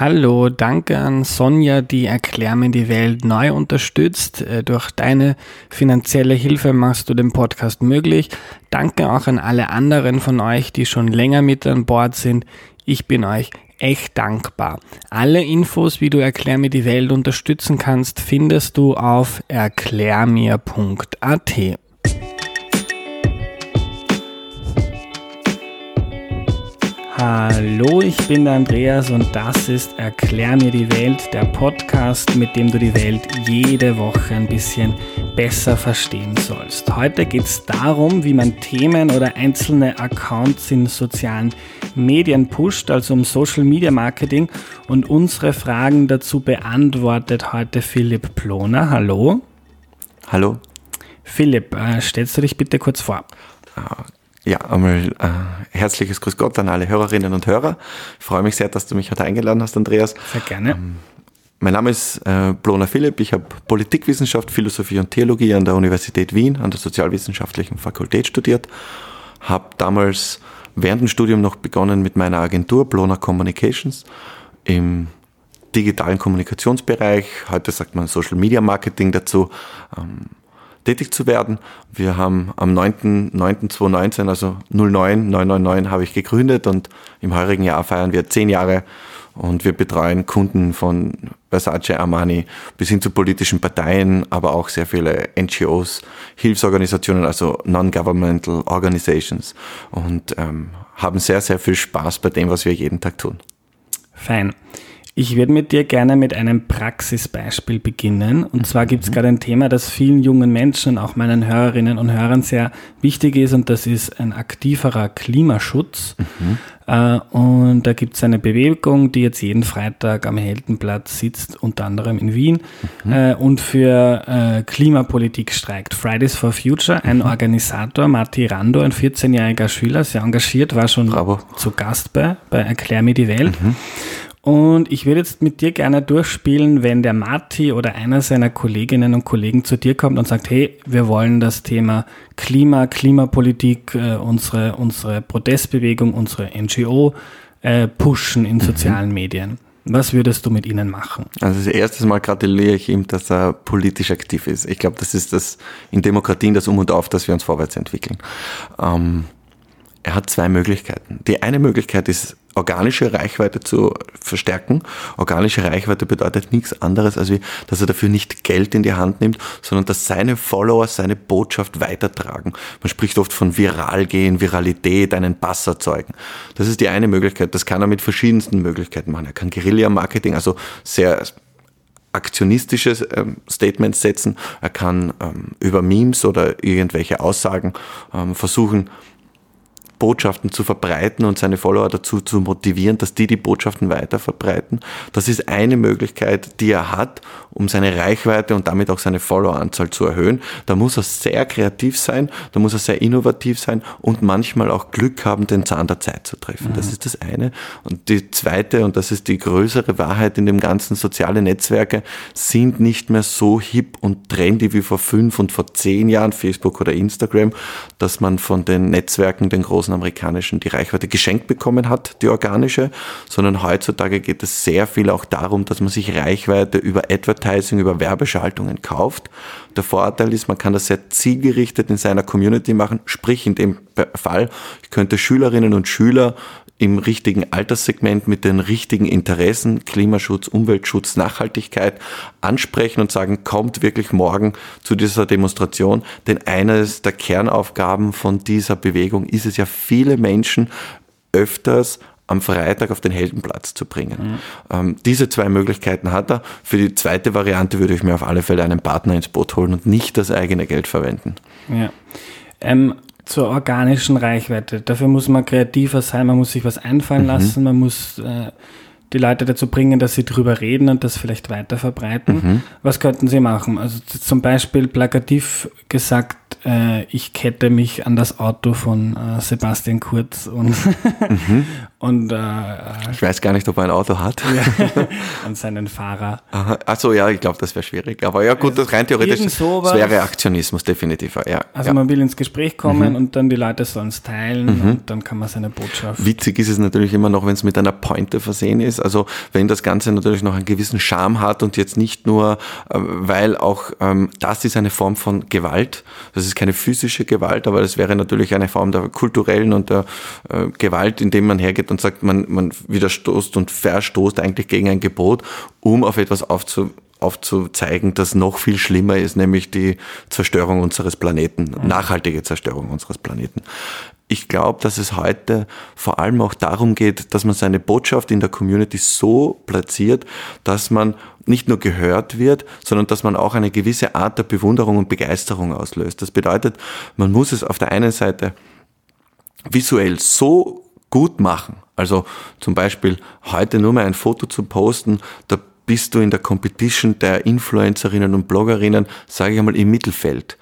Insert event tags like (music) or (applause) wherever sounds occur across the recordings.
Hallo, danke an Sonja, die Erklär mir die Welt neu unterstützt. Äh, durch deine finanzielle Hilfe machst du den Podcast möglich. Danke auch an alle anderen von euch, die schon länger mit an Bord sind. Ich bin euch echt dankbar. Alle Infos, wie du Erklär mir die Welt unterstützen kannst, findest du auf erklärmir.at. Hallo, ich bin der Andreas und das ist Erklär mir die Welt, der Podcast, mit dem du die Welt jede Woche ein bisschen besser verstehen sollst. Heute geht es darum, wie man Themen oder einzelne Accounts in sozialen Medien pusht, also um Social Media Marketing. Und unsere Fragen dazu beantwortet heute Philipp Ploner. Hallo. Hallo. Philipp, äh, stellst du dich bitte kurz vor? Ja, einmal äh, herzliches Grüß Gott an alle Hörerinnen und Hörer. Ich freue mich sehr, dass du mich heute eingeladen hast, Andreas. Sehr gerne. Ähm, mein Name ist äh, Blona Philipp. Ich habe Politikwissenschaft, Philosophie und Theologie an der Universität Wien, an der Sozialwissenschaftlichen Fakultät studiert. Habe damals während dem Studium noch begonnen mit meiner Agentur Blona Communications im digitalen Kommunikationsbereich. Heute sagt man Social Media Marketing dazu. Ähm, tätig zu werden. Wir haben am 9.9.2019, also 09, 999 habe ich gegründet und im heurigen Jahr feiern wir zehn Jahre und wir betreuen Kunden von Versace, Armani bis hin zu politischen Parteien, aber auch sehr viele NGOs, Hilfsorganisationen, also Non-Governmental Organizations und ähm, haben sehr, sehr viel Spaß bei dem, was wir jeden Tag tun. Fein. Ich würde mit dir gerne mit einem Praxisbeispiel beginnen. Und zwar gibt es mhm. gerade ein Thema, das vielen jungen Menschen, auch meinen Hörerinnen und Hörern sehr wichtig ist. Und das ist ein aktiverer Klimaschutz. Mhm. Äh, und da gibt es eine Bewegung, die jetzt jeden Freitag am Heldenplatz sitzt, unter anderem in Wien, mhm. Äh, und für äh, Klimapolitik streikt. Fridays for Future, ein mhm. Organisator, Matti Rando, ein 14-jähriger Schüler, sehr engagiert, war schon Bravo. zu Gast bei, bei Erklär mir die Welt. Mhm. Und ich würde jetzt mit dir gerne durchspielen, wenn der Marti oder einer seiner Kolleginnen und Kollegen zu dir kommt und sagt, hey, wir wollen das Thema Klima, Klimapolitik, äh, unsere, unsere Protestbewegung, unsere NGO äh, pushen in mhm. sozialen mhm. Medien. Was würdest du mit ihnen machen? Also das erste Mal gratuliere ich ihm, dass er politisch aktiv ist. Ich glaube, das ist das in Demokratien das Um und Auf, dass wir uns vorwärts entwickeln. Ähm, er hat zwei Möglichkeiten. Die eine Möglichkeit ist, organische Reichweite zu verstärken. Organische Reichweite bedeutet nichts anderes, als wie, dass er dafür nicht Geld in die Hand nimmt, sondern dass seine Follower seine Botschaft weitertragen. Man spricht oft von viral gehen, Viralität, einen Bass erzeugen. Das ist die eine Möglichkeit. Das kann er mit verschiedensten Möglichkeiten machen. Er kann Guerilla-Marketing, also sehr aktionistische ähm, Statements setzen. Er kann ähm, über Memes oder irgendwelche Aussagen ähm, versuchen, Botschaften zu verbreiten und seine Follower dazu zu motivieren, dass die die Botschaften weiter verbreiten. Das ist eine Möglichkeit, die er hat, um seine Reichweite und damit auch seine Followeranzahl zu erhöhen. Da muss er sehr kreativ sein, da muss er sehr innovativ sein und manchmal auch Glück haben, den Zahn der Zeit zu treffen. Mhm. Das ist das eine. Und die zweite, und das ist die größere Wahrheit in dem ganzen, soziale Netzwerke sind nicht mehr so hip und trendy wie vor fünf und vor zehn Jahren, Facebook oder Instagram, dass man von den Netzwerken, den großen großen amerikanischen die Reichweite geschenkt bekommen hat, die organische, sondern heutzutage geht es sehr viel auch darum, dass man sich Reichweite über Advertising, über Werbeschaltungen kauft. Der Vorteil ist, man kann das sehr zielgerichtet in seiner Community machen, sprich in dem Fall, ich könnte Schülerinnen und Schüler im richtigen Alterssegment mit den richtigen Interessen, Klimaschutz, Umweltschutz, Nachhaltigkeit ansprechen und sagen, kommt wirklich morgen zu dieser Demonstration. Denn eines der Kernaufgaben von dieser Bewegung ist es ja, viele Menschen öfters am Freitag auf den Heldenplatz zu bringen. Mhm. Ähm, diese zwei Möglichkeiten hat er. Für die zweite Variante würde ich mir auf alle Fälle einen Partner ins Boot holen und nicht das eigene Geld verwenden. Ja. Ähm, zur organischen Reichweite. Dafür muss man kreativer sein, man muss sich was einfallen mhm. lassen, man muss äh, die Leute dazu bringen, dass sie drüber reden und das vielleicht weiter verbreiten. Mhm. Was könnten sie machen? Also zum Beispiel plakativ gesagt, äh, ich kette mich an das Auto von äh, Sebastian Kurz und, (laughs) mhm. und äh, ich weiß gar nicht, ob er ein Auto hat. an (laughs) seinen Fahrer. Achso, ja, ich glaube, das wäre schwierig. Aber ja gut, das rein theoretisch das wäre Aktionismus definitiv. Ja, also ja. man will ins Gespräch kommen mhm. und dann die Leute sollen es teilen mhm. und dann kann man seine Botschaft. Witzig ist es natürlich immer noch, wenn es mit einer Pointe versehen ist. Also wenn das Ganze natürlich noch einen gewissen Charme hat und jetzt nicht nur, äh, weil auch ähm, das ist eine Form von Gewalt. Das ist keine physische Gewalt, aber das wäre natürlich eine Form der kulturellen und der äh, Gewalt, indem man hergeht und sagt, man, man widerstoßt und verstoßt eigentlich gegen ein Gebot, um auf etwas aufzu, aufzuzeigen, das noch viel schlimmer ist, nämlich die Zerstörung unseres Planeten, nachhaltige Zerstörung unseres Planeten. Ich glaube, dass es heute vor allem auch darum geht, dass man seine Botschaft in der Community so platziert, dass man nicht nur gehört wird, sondern dass man auch eine gewisse Art der Bewunderung und Begeisterung auslöst. Das bedeutet, man muss es auf der einen Seite visuell so gut machen. Also zum Beispiel heute nur mal ein Foto zu posten, da bist du in der Competition der Influencerinnen und Bloggerinnen, sage ich einmal, im Mittelfeld.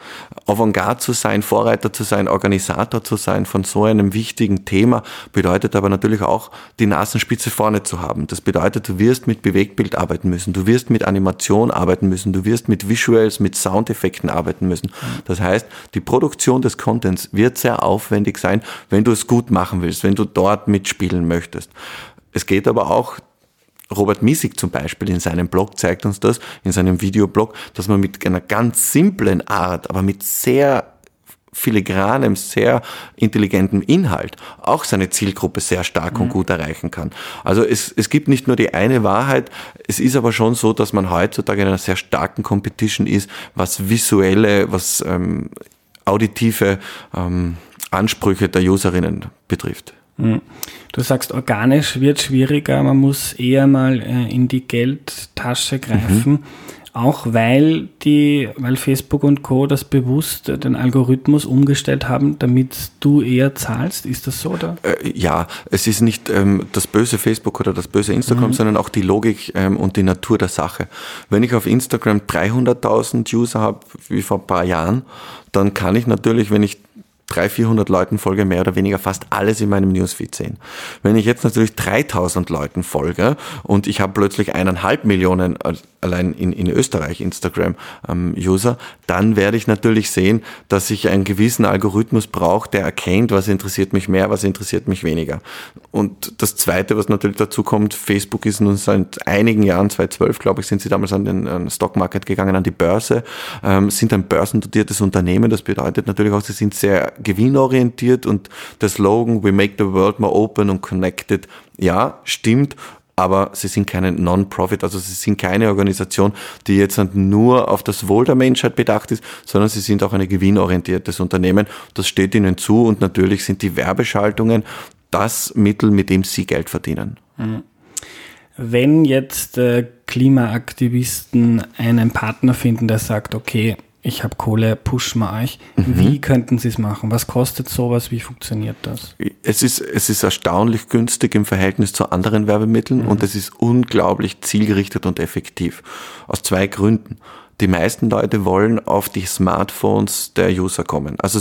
Avantgarde zu sein, Vorreiter zu sein, Organisator zu sein von so einem wichtigen Thema, bedeutet aber natürlich auch, die Nasenspitze vorne zu haben. Das bedeutet, du wirst mit Bewegtbild arbeiten müssen, du wirst mit Animation arbeiten müssen, du wirst mit Visuals, mit Soundeffekten arbeiten müssen. Das heißt, die Produktion des Contents wird sehr aufwendig sein, wenn du es gut machen willst, wenn du dort mitspielen möchtest. Es geht aber auch Robert Miesig zum Beispiel in seinem Blog zeigt uns das, in seinem Videoblog, dass man mit einer ganz simplen Art, aber mit sehr filigranem, sehr intelligentem Inhalt auch seine Zielgruppe sehr stark mhm. und gut erreichen kann. Also es, es gibt nicht nur die eine Wahrheit, es ist aber schon so, dass man heutzutage in einer sehr starken Competition ist, was visuelle, was ähm, auditive ähm, Ansprüche der Userinnen betrifft. Mhm. Du sagst, organisch wird schwieriger, man muss eher mal äh, in die Geldtasche greifen. Mhm. Auch weil die, weil Facebook und Co. das bewusst den Algorithmus umgestellt haben, damit du eher zahlst. Ist das so, oder? Äh, ja, es ist nicht ähm, das böse Facebook oder das böse Instagram, mhm. sondern auch die Logik ähm, und die Natur der Sache. Wenn ich auf Instagram 300.000 User habe, wie vor ein paar Jahren, dann kann ich natürlich, wenn ich 300, 400 Leuten folge, mehr oder weniger fast alles in meinem Newsfeed sehen. Wenn ich jetzt natürlich 3000 Leuten folge und ich habe plötzlich eineinhalb Millionen allein in, in Österreich Instagram-User, ähm, dann werde ich natürlich sehen, dass ich einen gewissen Algorithmus brauche, der erkennt, was interessiert mich mehr, was interessiert mich weniger. Und das Zweite, was natürlich dazu kommt, Facebook ist nun seit einigen Jahren, 2012 glaube ich, sind sie damals an den an Stockmarket gegangen, an die Börse, ähm, sind ein börsendotiertes Unternehmen. Das bedeutet natürlich auch, sie sind sehr gewinnorientiert und der Slogan We make the world more open and connected, ja, stimmt, aber sie sind keine Non-Profit, also sie sind keine Organisation, die jetzt nur auf das Wohl der Menschheit bedacht ist, sondern sie sind auch ein gewinnorientiertes Unternehmen. Das steht ihnen zu und natürlich sind die Werbeschaltungen das Mittel, mit dem sie Geld verdienen. Mhm. Wenn jetzt äh, Klimaaktivisten einen Partner finden, der sagt, okay, ich habe Kohle, pushen wir euch. Mhm. Wie könnten Sie es machen? Was kostet sowas? Wie funktioniert das? Es ist, es ist erstaunlich günstig im Verhältnis zu anderen Werbemitteln mhm. und es ist unglaublich zielgerichtet und effektiv. Aus zwei Gründen die meisten Leute wollen auf die Smartphones der User kommen. Also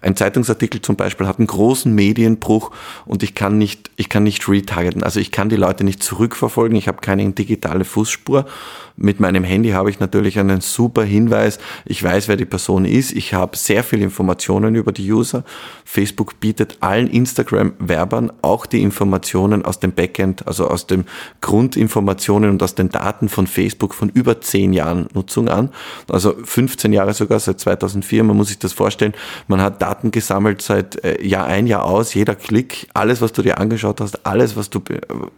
ein Zeitungsartikel zum Beispiel hat einen großen Medienbruch und ich kann nicht, ich kann nicht retargeten. Also ich kann die Leute nicht zurückverfolgen. Ich habe keine digitale Fußspur. Mit meinem Handy habe ich natürlich einen super Hinweis. Ich weiß, wer die Person ist. Ich habe sehr viele Informationen über die User. Facebook bietet allen Instagram-Werbern auch die Informationen aus dem Backend, also aus den Grundinformationen und aus den Daten von Facebook von über zehn Jahren Nutzung an. Also 15 Jahre sogar, seit 2004. Man muss sich das vorstellen. Man hat Daten gesammelt seit äh, Jahr ein, Jahr aus. Jeder Klick, alles, was du dir angeschaut hast, alles, was du,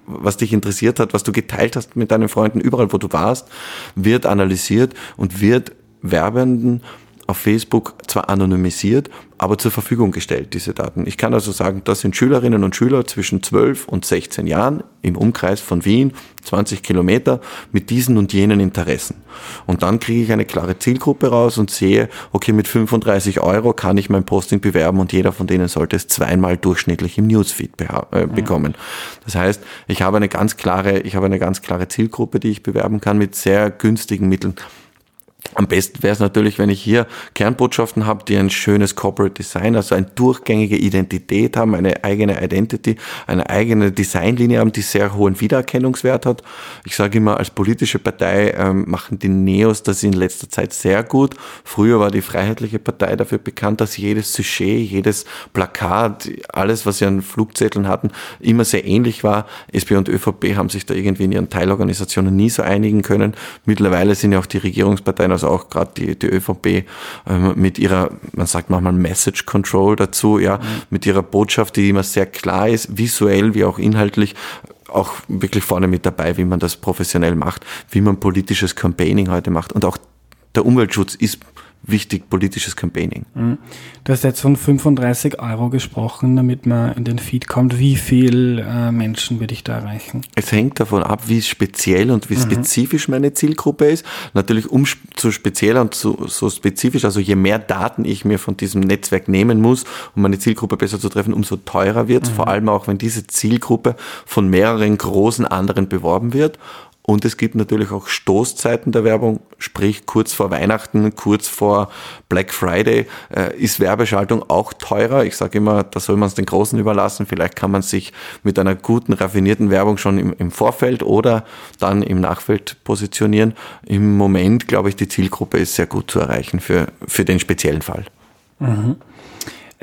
was dich interessiert hat, was du geteilt hast mit deinen Freunden, überall, wo du warst, wird analysiert und wird Werbenden auf Facebook zwar anonymisiert, aber zur Verfügung gestellt, diese Daten. Ich kann also sagen, das sind Schülerinnen und Schüler zwischen 12 und 16 Jahren im Umkreis von Wien, 20 Kilometer, mit diesen und jenen Interessen. Und dann kriege ich eine klare Zielgruppe raus und sehe, okay, mit 35 Euro kann ich mein Posting bewerben und jeder von denen sollte es zweimal durchschnittlich im Newsfeed äh, bekommen. Das heißt, ich habe eine ganz klare, ich habe eine ganz klare Zielgruppe, die ich bewerben kann mit sehr günstigen Mitteln. Am besten wäre es natürlich, wenn ich hier Kernbotschaften habe, die ein schönes Corporate Design, also eine durchgängige Identität haben, eine eigene Identity, eine eigene Designlinie haben, die sehr hohen Wiedererkennungswert hat. Ich sage immer, als politische Partei ähm, machen die Neos das in letzter Zeit sehr gut. Früher war die Freiheitliche Partei dafür bekannt, dass jedes Sujet, jedes Plakat, alles, was sie an Flugzetteln hatten, immer sehr ähnlich war. SP und ÖVP haben sich da irgendwie in ihren Teilorganisationen nie so einigen können. Mittlerweile sind ja auch die Regierungsparteien also auch gerade die, die ÖVP ähm, mit ihrer, man sagt manchmal Message Control dazu, ja, mhm. mit ihrer Botschaft, die immer sehr klar ist, visuell wie auch inhaltlich, auch wirklich vorne mit dabei, wie man das professionell macht, wie man politisches Campaigning heute macht. Und auch der Umweltschutz ist wichtig politisches Campaigning. Mhm. Du hast jetzt von 35 Euro gesprochen, damit man in den Feed kommt. Wie viel äh, Menschen würde ich da erreichen? Es hängt davon ab, wie speziell und wie mhm. spezifisch meine Zielgruppe ist. Natürlich um so spezieller und so, so spezifisch, also je mehr Daten ich mir von diesem Netzwerk nehmen muss, um meine Zielgruppe besser zu treffen, umso teurer wird es. Mhm. Vor allem auch, wenn diese Zielgruppe von mehreren großen anderen beworben wird. Und es gibt natürlich auch Stoßzeiten der Werbung, sprich kurz vor Weihnachten, kurz vor Black Friday äh, ist Werbeschaltung auch teurer. Ich sage immer, da soll man es den Großen überlassen. Vielleicht kann man sich mit einer guten, raffinierten Werbung schon im, im Vorfeld oder dann im Nachfeld positionieren. Im Moment, glaube ich, die Zielgruppe ist sehr gut zu erreichen für, für den speziellen Fall. Mhm.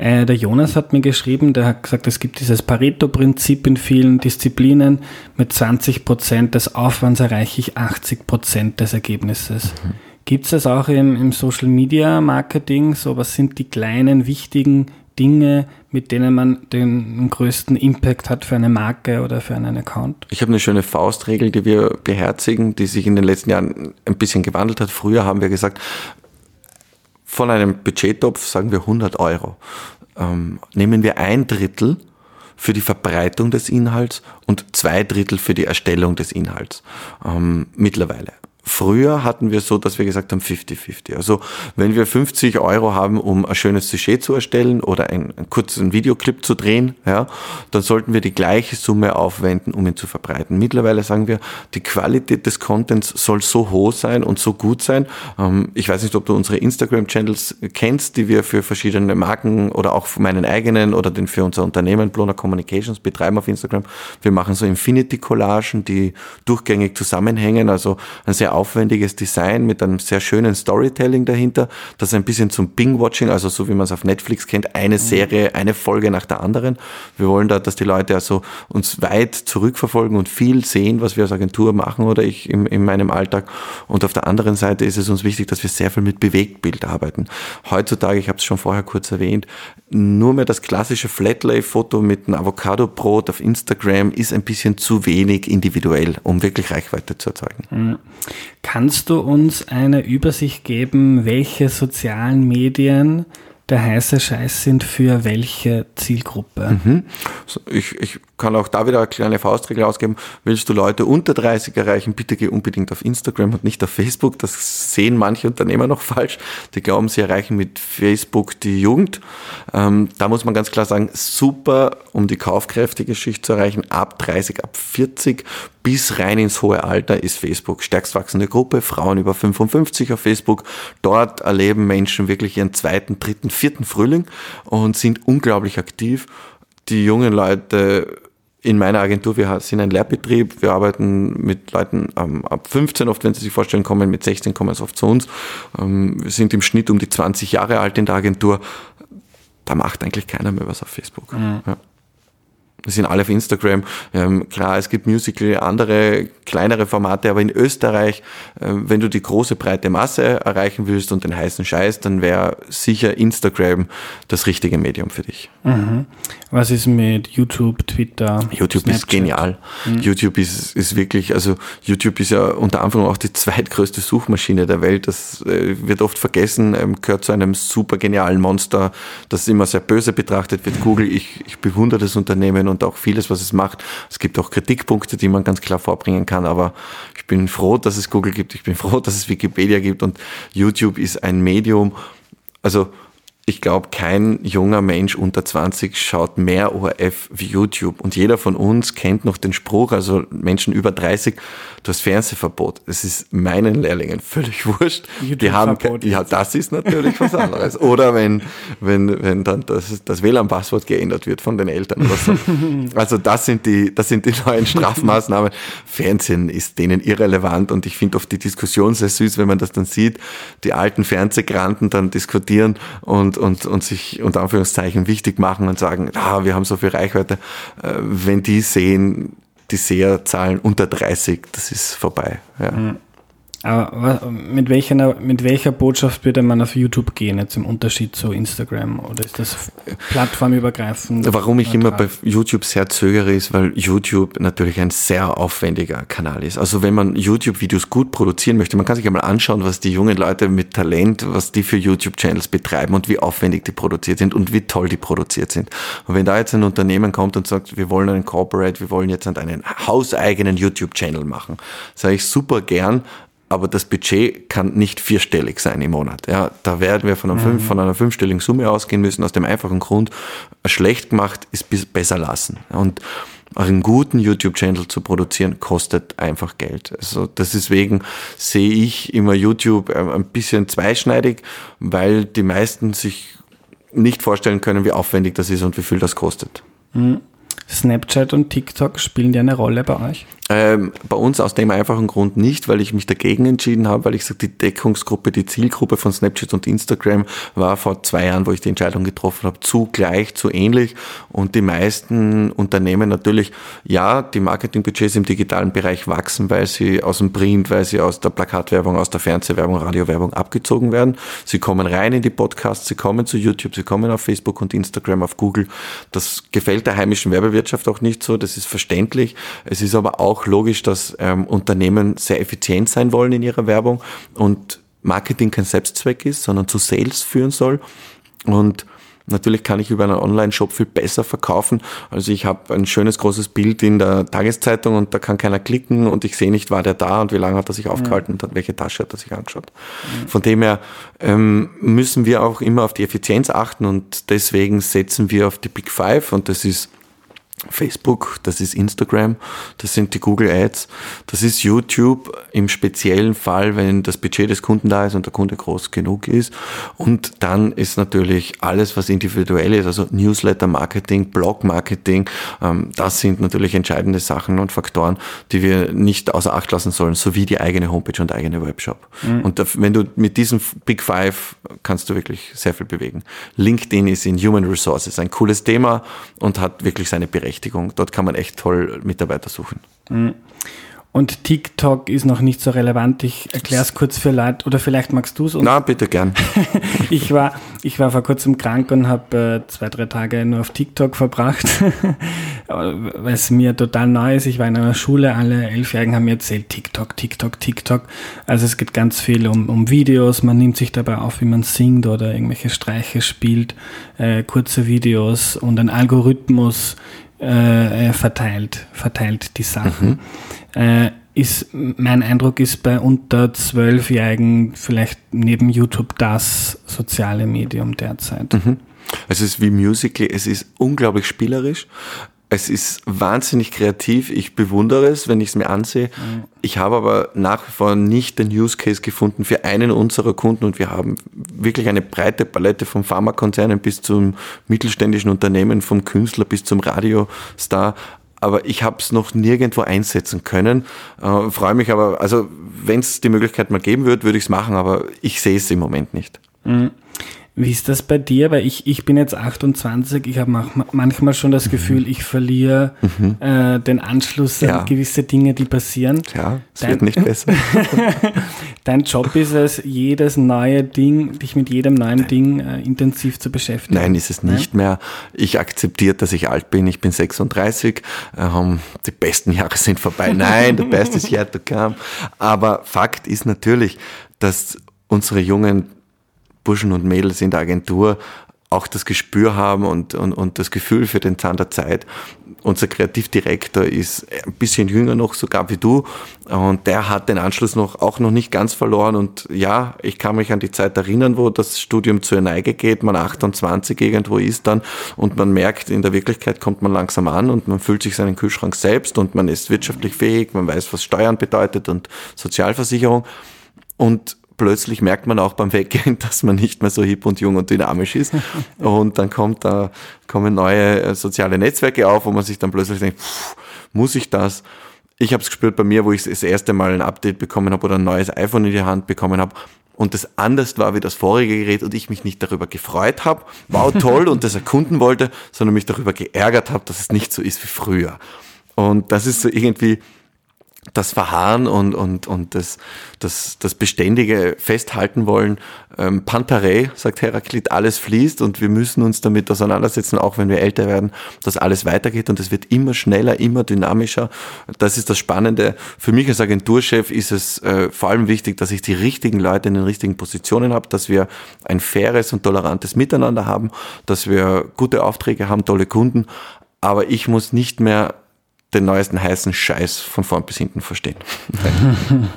Äh, der Jonas hat mir geschrieben, der hat gesagt, es gibt dieses Pareto-Prinzip in vielen Disziplinen. Mit 20 Prozent des Aufwands erreiche ich 80 Prozent des Ergebnisses. Mhm. Gibt es das auch im, im Social Media Marketing? So, was sind die kleinen, wichtigen Dinge, mit denen man den größten Impact hat für eine Marke oder für einen Account? Ich habe eine schöne Faustregel, die wir beherzigen, die sich in den letzten Jahren ein bisschen gewandelt hat. Früher haben wir gesagt, von einem Budgettopf, sagen wir 100 Euro, ähm, nehmen wir ein Drittel für die Verbreitung des Inhalts und zwei Drittel für die Erstellung des Inhalts ähm, mittlerweile. Früher hatten wir so, dass wir gesagt haben 50-50. Also wenn wir 50 Euro haben, um ein schönes Sujet zu erstellen oder einen, einen, kurzen Videoclip zu drehen, ja, dann sollten wir die gleiche Summe aufwenden, um ihn zu verbreiten. Mittlerweile sagen wir, die Qualität des Contents soll so hoch sein und so gut sein. Ähm, ich weiß nicht, ob du unsere Instagram-Channels kennst, die wir für verschiedene Marken oder auch für meinen eigenen oder den für unser Unternehmen Blona Communications betreiben auf Instagram. Wir machen so Infinity-Collagen, die durchgängig zusammenhängen, also ein sehr aufwendiges Design mit einem sehr schönen Storytelling dahinter, das ein bisschen zum Bing-Watching, also so wie man es auf Netflix kennt, eine mhm. Serie, eine Folge nach der anderen. Wir wollen da, dass die Leute also uns weit zurückverfolgen und viel sehen, was wir als Agentur machen oder ich in, in meinem Alltag. Und auf der anderen Seite ist es uns wichtig, dass wir sehr viel mit Bewegtbild arbeiten. Heutzutage, ich habe es schon vorher kurz erwähnt, nur mehr das klassische Flatlay-Foto mit einem Avocado-Brot auf Instagram ist ein bisschen zu wenig individuell, um wirklich Reichweite zu erzeugen. Mhm. Kannst du uns eine Übersicht geben, welche sozialen Medien der heiße Scheiß sind für welche Zielgruppe? Mhm. Ich, ich kann auch da wieder eine kleine Faustregel ausgeben. Willst du Leute unter 30 erreichen, bitte geh unbedingt auf Instagram und nicht auf Facebook. Das sehen manche Unternehmer noch (laughs) falsch. Die glauben, sie erreichen mit Facebook die Jugend. Ähm, da muss man ganz klar sagen, super, um die kaufkräftige Schicht zu erreichen, ab 30, ab 40 bis rein ins hohe Alter ist Facebook stärkst wachsende Gruppe, Frauen über 55 auf Facebook. Dort erleben Menschen wirklich ihren zweiten, dritten, vierten Frühling und sind unglaublich aktiv. Die jungen Leute in meiner Agentur, wir sind ein Lehrbetrieb, wir arbeiten mit Leuten ähm, ab 15 oft, wenn sie sich vorstellen, kommen mit 16 kommen sie oft zu uns. Ähm, wir sind im Schnitt um die 20 Jahre alt in der Agentur. Da macht eigentlich keiner mehr was auf Facebook. Mhm. Ja. Wir sind alle auf Instagram. Ähm, klar, es gibt Musical, andere kleinere Formate, aber in Österreich, äh, wenn du die große breite Masse erreichen willst und den heißen Scheiß, dann wäre sicher Instagram das richtige Medium für dich. Mhm. Was ist mit YouTube, Twitter? YouTube Snapchat? ist genial. Mhm. YouTube ist, ist wirklich, also YouTube ist ja unter Anfang auch die zweitgrößte Suchmaschine der Welt. Das äh, wird oft vergessen, ähm, gehört zu einem super genialen Monster, das immer sehr böse betrachtet wird. Google, ich, ich bewundere das Unternehmen und auch vieles, was es macht. Es gibt auch Kritikpunkte, die man ganz klar vorbringen kann, aber ich bin froh, dass es Google gibt, ich bin froh, dass es Wikipedia gibt und YouTube ist ein Medium, also ich glaube, kein junger Mensch unter 20 schaut mehr ORF wie YouTube. Und jeder von uns kennt noch den Spruch, also Menschen über 30, du hast Fernsehverbot. Das ist meinen Lehrlingen völlig (laughs) wurscht. Die haben, ja, das ist natürlich was (laughs) anderes. Oder wenn, wenn, wenn dann das, das WLAN-Passwort geändert wird von den Eltern oder so. (laughs) Also das sind die, das sind die neuen Strafmaßnahmen. Fernsehen ist denen irrelevant und ich finde oft die Diskussion sehr süß, wenn man das dann sieht, die alten Fernsehgranten dann diskutieren und und, und, und sich unter Anführungszeichen wichtig machen und sagen, ah, wir haben so viel Reichweite. Äh, wenn die sehen, die Seherzahlen unter 30, das ist vorbei. Ja. Mhm. Aber mit welcher, mit welcher Botschaft würde man auf YouTube gehen, jetzt im Unterschied zu Instagram? Oder ist das plattformübergreifend? Warum ich immer bei YouTube sehr zögere, ist, weil YouTube natürlich ein sehr aufwendiger Kanal ist. Also wenn man YouTube-Videos gut produzieren möchte, man kann sich einmal anschauen, was die jungen Leute mit Talent, was die für YouTube-Channels betreiben und wie aufwendig die produziert sind und wie toll die produziert sind. Und wenn da jetzt ein Unternehmen kommt und sagt, wir wollen einen Corporate, wir wollen jetzt einen hauseigenen YouTube-Channel machen, sage ich super gern, aber das Budget kann nicht vierstellig sein im Monat. Ja, da werden wir von, einem mhm. fünf, von einer fünfstelligen Summe ausgehen müssen, aus dem einfachen Grund, schlecht gemacht ist besser lassen. Und einen guten YouTube-Channel zu produzieren, kostet einfach Geld. Also deswegen sehe ich immer YouTube äh, ein bisschen zweischneidig, weil die meisten sich nicht vorstellen können, wie aufwendig das ist und wie viel das kostet. Mhm. Snapchat und TikTok spielen die eine Rolle bei euch? Ähm, bei uns aus dem einfachen Grund nicht, weil ich mich dagegen entschieden habe, weil ich sage, die Deckungsgruppe, die Zielgruppe von Snapchat und Instagram war vor zwei Jahren, wo ich die Entscheidung getroffen habe, zu gleich, zu ähnlich. Und die meisten Unternehmen natürlich, ja, die Marketingbudgets im digitalen Bereich wachsen, weil sie aus dem Print, weil sie aus der Plakatwerbung, aus der Fernsehwerbung, Radiowerbung abgezogen werden. Sie kommen rein in die Podcasts, sie kommen zu YouTube, sie kommen auf Facebook und Instagram, auf Google. Das gefällt der heimischen Werbewirtschaft auch nicht so, das ist verständlich. Es ist aber auch auch logisch, dass ähm, Unternehmen sehr effizient sein wollen in ihrer Werbung und Marketing kein Selbstzweck ist, sondern zu Sales führen soll. Und Natürlich kann ich über einen Online-Shop viel besser verkaufen. Also ich habe ein schönes großes Bild in der Tageszeitung und da kann keiner klicken und ich sehe nicht, war der da und wie lange hat er sich aufgehalten und welche Tasche hat er sich angeschaut. Von dem her ähm, müssen wir auch immer auf die Effizienz achten und deswegen setzen wir auf die Big Five und das ist Facebook, das ist Instagram, das sind die Google Ads, das ist YouTube im speziellen Fall, wenn das Budget des Kunden da ist und der Kunde groß genug ist. Und dann ist natürlich alles, was individuell ist, also Newsletter Marketing, Blog Marketing, ähm, das sind natürlich entscheidende Sachen und Faktoren, die wir nicht außer Acht lassen sollen, sowie die eigene Homepage und eigene Webshop. Mhm. Und wenn du mit diesen Big Five kannst du wirklich sehr viel bewegen. LinkedIn ist in Human Resources ein cooles Thema und hat wirklich seine Berechtigung. Berechtigung. Dort kann man echt toll Mitarbeiter suchen. Mhm. Und TikTok ist noch nicht so relevant. Ich erkläre es kurz für Leute, oder vielleicht magst du es. Na, bitte gern. (laughs) ich, war, ich war vor kurzem krank und habe äh, zwei, drei Tage nur auf TikTok verbracht, (laughs) weil es mir total neu ist. Ich war in einer Schule, alle Elfjährigen haben mir erzählt, TikTok, TikTok, TikTok. Also es geht ganz viel um, um Videos, man nimmt sich dabei auf, wie man singt oder irgendwelche Streiche spielt, äh, kurze Videos und ein Algorithmus äh, äh, verteilt, verteilt die Sachen. Mhm. Äh, ist, mein Eindruck ist bei unter Zwölfjährigen vielleicht neben YouTube das soziale Medium derzeit. Mhm. Es ist wie Musical, es ist unglaublich spielerisch. Es ist wahnsinnig kreativ. Ich bewundere es, wenn ich es mir ansehe. Mhm. Ich habe aber nach wie vor nicht den Use Case gefunden für einen unserer Kunden und wir haben wirklich eine breite Palette von Pharmakonzernen bis zum mittelständischen Unternehmen, vom Künstler bis zum Radiostar aber ich habe es noch nirgendwo einsetzen können. Äh, Freue mich aber, also wenn es die Möglichkeit mal geben wird, würde ich es machen, aber ich sehe es im Moment nicht. Mhm. Wie ist das bei dir? Weil ich, ich bin jetzt 28, ich habe manchmal schon das mhm. Gefühl, ich verliere mhm. äh, den Anschluss ja. an gewisse Dinge, die passieren. Ja, es wird nicht (laughs) besser. Dein Job ist es, jedes neue Ding, dich mit jedem neuen Nein. Ding äh, intensiv zu beschäftigen. Nein, ist es nicht Nein? mehr. Ich akzeptiere, dass ich alt bin. Ich bin 36. Ähm, die besten Jahre sind vorbei. (laughs) Nein, the best is yet to come. Aber Fakt ist natürlich, dass unsere jungen Burschen und Mädels in der Agentur auch das Gespür haben und, und, und das Gefühl für den Zahn der Zeit. Unser Kreativdirektor ist ein bisschen jünger noch sogar wie du und der hat den Anschluss noch auch noch nicht ganz verloren und ja, ich kann mich an die Zeit erinnern, wo das Studium zur Neige geht, man 28 irgendwo ist dann und man merkt, in der Wirklichkeit kommt man langsam an und man fühlt sich seinen Kühlschrank selbst und man ist wirtschaftlich fähig, man weiß, was Steuern bedeutet und Sozialversicherung und plötzlich merkt man auch beim Weggehen, (laughs) dass man nicht mehr so hip und jung und dynamisch ist. Und dann kommt da, kommen neue äh, soziale Netzwerke auf, wo man sich dann plötzlich denkt, pff, muss ich das? Ich habe es gespürt bei mir, wo ich das erste Mal ein Update bekommen habe oder ein neues iPhone in die Hand bekommen habe und das anders war wie das vorige Gerät und ich mich nicht darüber gefreut habe, wow (laughs) toll und das erkunden wollte, sondern mich darüber geärgert habe, dass es nicht so ist wie früher. Und das ist so irgendwie das Verharren und, und, und das, das, das beständige Festhalten wollen. Ähm, Pantare, sagt Heraklit, alles fließt und wir müssen uns damit auseinandersetzen, auch wenn wir älter werden, dass alles weitergeht und es wird immer schneller, immer dynamischer. Das ist das Spannende. Für mich als Agenturchef ist es äh, vor allem wichtig, dass ich die richtigen Leute in den richtigen Positionen habe, dass wir ein faires und tolerantes Miteinander haben, dass wir gute Aufträge haben, tolle Kunden, aber ich muss nicht mehr den neuesten heißen Scheiß von vorn bis hinten verstehen. (laughs)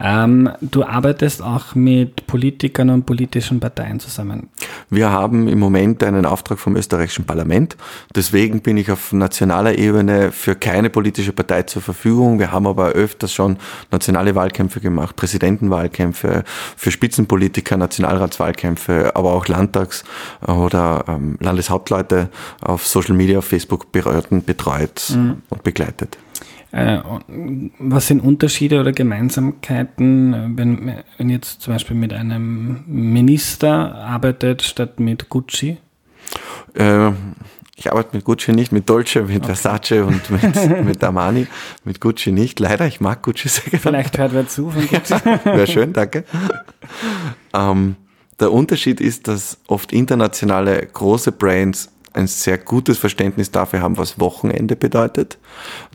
Ähm, du arbeitest auch mit Politikern und politischen Parteien zusammen. Wir haben im Moment einen Auftrag vom österreichischen Parlament. Deswegen bin ich auf nationaler Ebene für keine politische Partei zur Verfügung. Wir haben aber öfters schon nationale Wahlkämpfe gemacht, Präsidentenwahlkämpfe für Spitzenpolitiker, Nationalratswahlkämpfe, aber auch Landtags- oder ähm, Landeshauptleute auf Social Media, auf Facebook berührt betreut mhm. und begleitet. Äh, was sind Unterschiede oder Gemeinsamkeiten, wenn, wenn jetzt zum Beispiel mit einem Minister arbeitet statt mit Gucci? Äh, ich arbeite mit Gucci nicht, mit Dolce, mit okay. Versace und mit, (laughs) mit Armani. Mit Gucci nicht. Leider, ich mag Gucci sehr gerne. Vielleicht hört wer zu von Gucci. (laughs) Wäre schön, danke. Ähm, der Unterschied ist, dass oft internationale große Brands ein sehr gutes Verständnis dafür haben, was Wochenende bedeutet.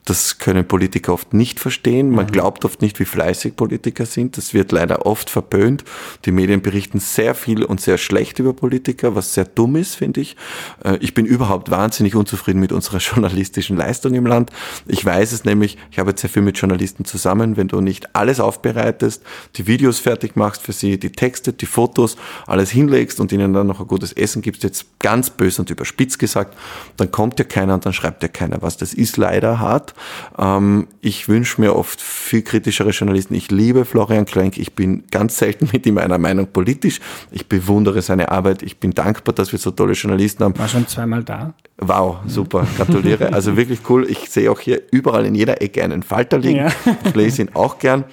Das können Politiker oft nicht verstehen. Man mhm. glaubt oft nicht, wie fleißig Politiker sind. Das wird leider oft verpönt. Die Medien berichten sehr viel und sehr schlecht über Politiker, was sehr dumm ist, finde ich. Äh, ich bin überhaupt wahnsinnig unzufrieden mit unserer (laughs) journalistischen Leistung im Land. Ich weiß es nämlich, ich arbeite sehr viel mit Journalisten zusammen. Wenn du nicht alles aufbereitest, die Videos fertig machst für sie, die Texte, die Fotos, alles hinlegst und ihnen dann noch ein gutes Essen gibst, jetzt ganz böse und überspitzt gesagt, dann kommt ja keiner und dann schreibt ja keiner was. Das ist leider hart. Ähm, ich wünsche mir oft viel kritischere Journalisten. Ich liebe Florian Klenk. Ich bin ganz selten (laughs) mit ihm einer Meinung politisch. Ich bewundere seine Arbeit. Ich bin dankbar, dass wir so tolle Journalisten haben. War schon zweimal da. Wow, super, gratuliere. Also wirklich cool. Ich sehe auch hier überall in jeder Ecke einen Falter liegen. Ja. Ich lese ihn auch gern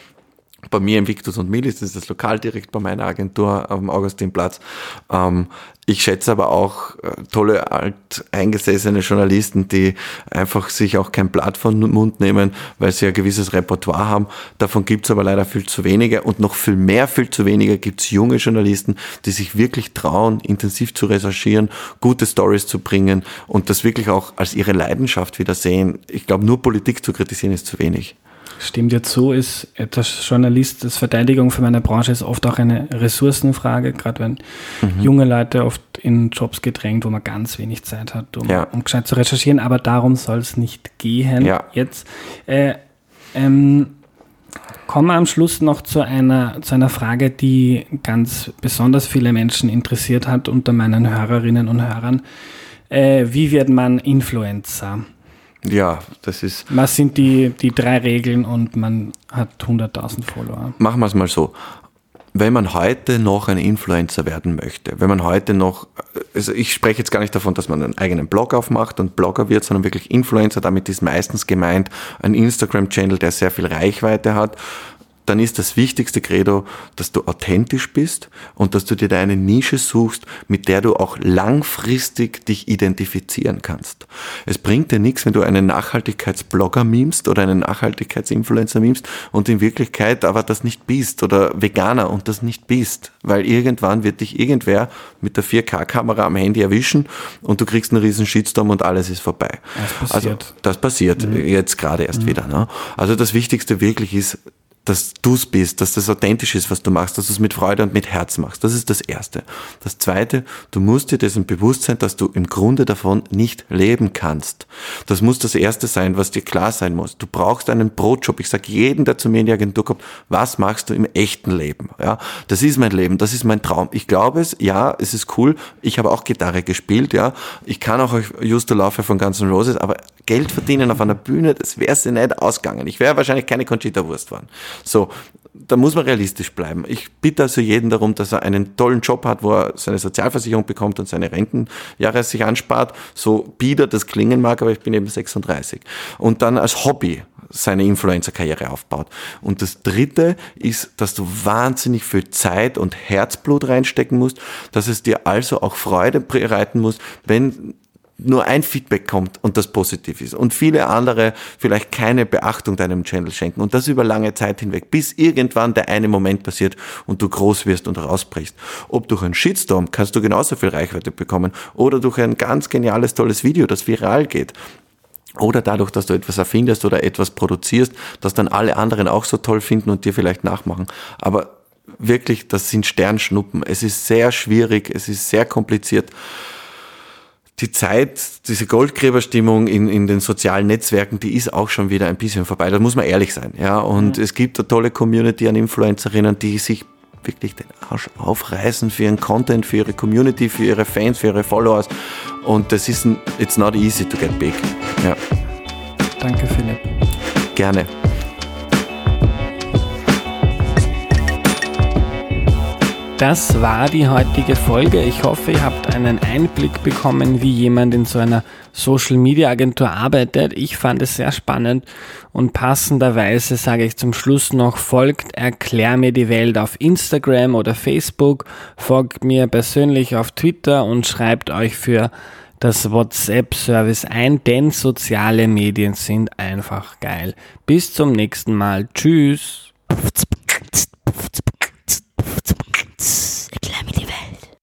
bei mir im Victus und Milis, ist das Lokal direkt bei meiner Agentur am Augustinplatz. Ähm, ich schätze aber auch äh, tolle alteingesessene Journalisten, die einfach sich auch kein Blatt von den Mund nehmen, weil sie ein gewisses Repertoire haben. Davon gibt es aber leider viel zu wenige und noch viel mehr, viel zu wenige gibt es junge Journalisten, die sich wirklich trauen, intensiv zu recherchieren, gute Stories zu bringen und das wirklich auch als ihre Leidenschaft wieder sehen. Ich glaube, nur Politik zu kritisieren ist zu wenig. Stimmt jetzt so, ist etwas Journalist, das Verteidigung für meine Branche ist oft auch eine Ressourcenfrage, gerade wenn mhm. junge Leute oft in Jobs gedrängt, wo man ganz wenig Zeit hat, um, ja. um gescheit zu recherchieren, aber darum soll es nicht gehen ja. jetzt. Äh, ähm, kommen wir am Schluss noch zu einer, zu einer Frage, die ganz besonders viele Menschen interessiert hat unter meinen Hörerinnen und Hörern. Äh, wie wird man Influencer? Ja, das ist. Was sind die, die drei Regeln und man hat 100.000 Follower? Machen wir es mal so. Wenn man heute noch ein Influencer werden möchte, wenn man heute noch, also ich spreche jetzt gar nicht davon, dass man einen eigenen Blog aufmacht und Blogger wird, sondern wirklich Influencer, damit ist meistens gemeint ein Instagram-Channel, der sehr viel Reichweite hat dann ist das wichtigste Credo, dass du authentisch bist und dass du dir deine Nische suchst, mit der du auch langfristig dich identifizieren kannst. Es bringt dir nichts, wenn du einen Nachhaltigkeitsblogger memst oder einen Nachhaltigkeitsinfluencer memst und in Wirklichkeit aber das nicht bist oder Veganer und das nicht bist, weil irgendwann wird dich irgendwer mit der 4K-Kamera am Handy erwischen und du kriegst einen riesen Shitstorm und alles ist vorbei. Das passiert. Also das passiert mhm. jetzt gerade erst mhm. wieder. Ne? Also das Wichtigste wirklich ist, dass du es bist, dass das authentisch ist, was du machst, dass du es mit Freude und mit Herz machst. Das ist das Erste. Das Zweite, du musst dir dessen bewusst sein, dass du im Grunde davon nicht leben kannst. Das muss das Erste sein, was dir klar sein muss. Du brauchst einen Brotjob. Ich sage jedem, der zu mir in die Agentur kommt, was machst du im echten Leben? Ja, das ist mein Leben, das ist mein Traum. Ich glaube es, ja, es ist cool. Ich habe auch Gitarre gespielt, ja. Ich kann auch Justo Laufe von Guns N' Roses, aber Geld verdienen auf einer Bühne, das wäre sie nicht ausgegangen. Ich wäre wahrscheinlich keine Conchita Wurst waren. So, da muss man realistisch bleiben. Ich bitte also jeden darum, dass er einen tollen Job hat, wo er seine Sozialversicherung bekommt und seine Rentenjahre sich anspart. So bieder das klingen mag, aber ich bin eben 36. Und dann als Hobby seine Influencer-Karriere aufbaut. Und das dritte ist, dass du wahnsinnig viel Zeit und Herzblut reinstecken musst, dass es dir also auch Freude bereiten muss, wenn nur ein Feedback kommt und das positiv ist und viele andere vielleicht keine Beachtung deinem Channel schenken und das über lange Zeit hinweg, bis irgendwann der eine Moment passiert und du groß wirst und rausbrichst. Ob durch einen Shitstorm kannst du genauso viel Reichweite bekommen oder durch ein ganz geniales, tolles Video, das viral geht. Oder dadurch, dass du etwas erfindest oder etwas produzierst, das dann alle anderen auch so toll finden und dir vielleicht nachmachen. Aber wirklich, das sind Sternschnuppen. Es ist sehr schwierig, es ist sehr kompliziert die Zeit, diese Goldgräberstimmung in, in den sozialen Netzwerken, die ist auch schon wieder ein bisschen vorbei. Da muss man ehrlich sein. Ja, und mhm. es gibt eine tolle Community an Influencerinnen, die sich wirklich den Arsch aufreißen für ihren Content, für ihre Community, für ihre Fans, für ihre Followers. Und das ist, it's not easy to get big. Ja. Danke, Philipp. Gerne. Das war die heutige Folge. Ich hoffe, ihr habt einen Einblick bekommen, wie jemand in so einer Social Media Agentur arbeitet. Ich fand es sehr spannend und passenderweise sage ich zum Schluss noch, folgt Erklär mir die Welt auf Instagram oder Facebook, folgt mir persönlich auf Twitter und schreibt euch für das WhatsApp-Service ein, denn soziale Medien sind einfach geil. Bis zum nächsten Mal. Tschüss.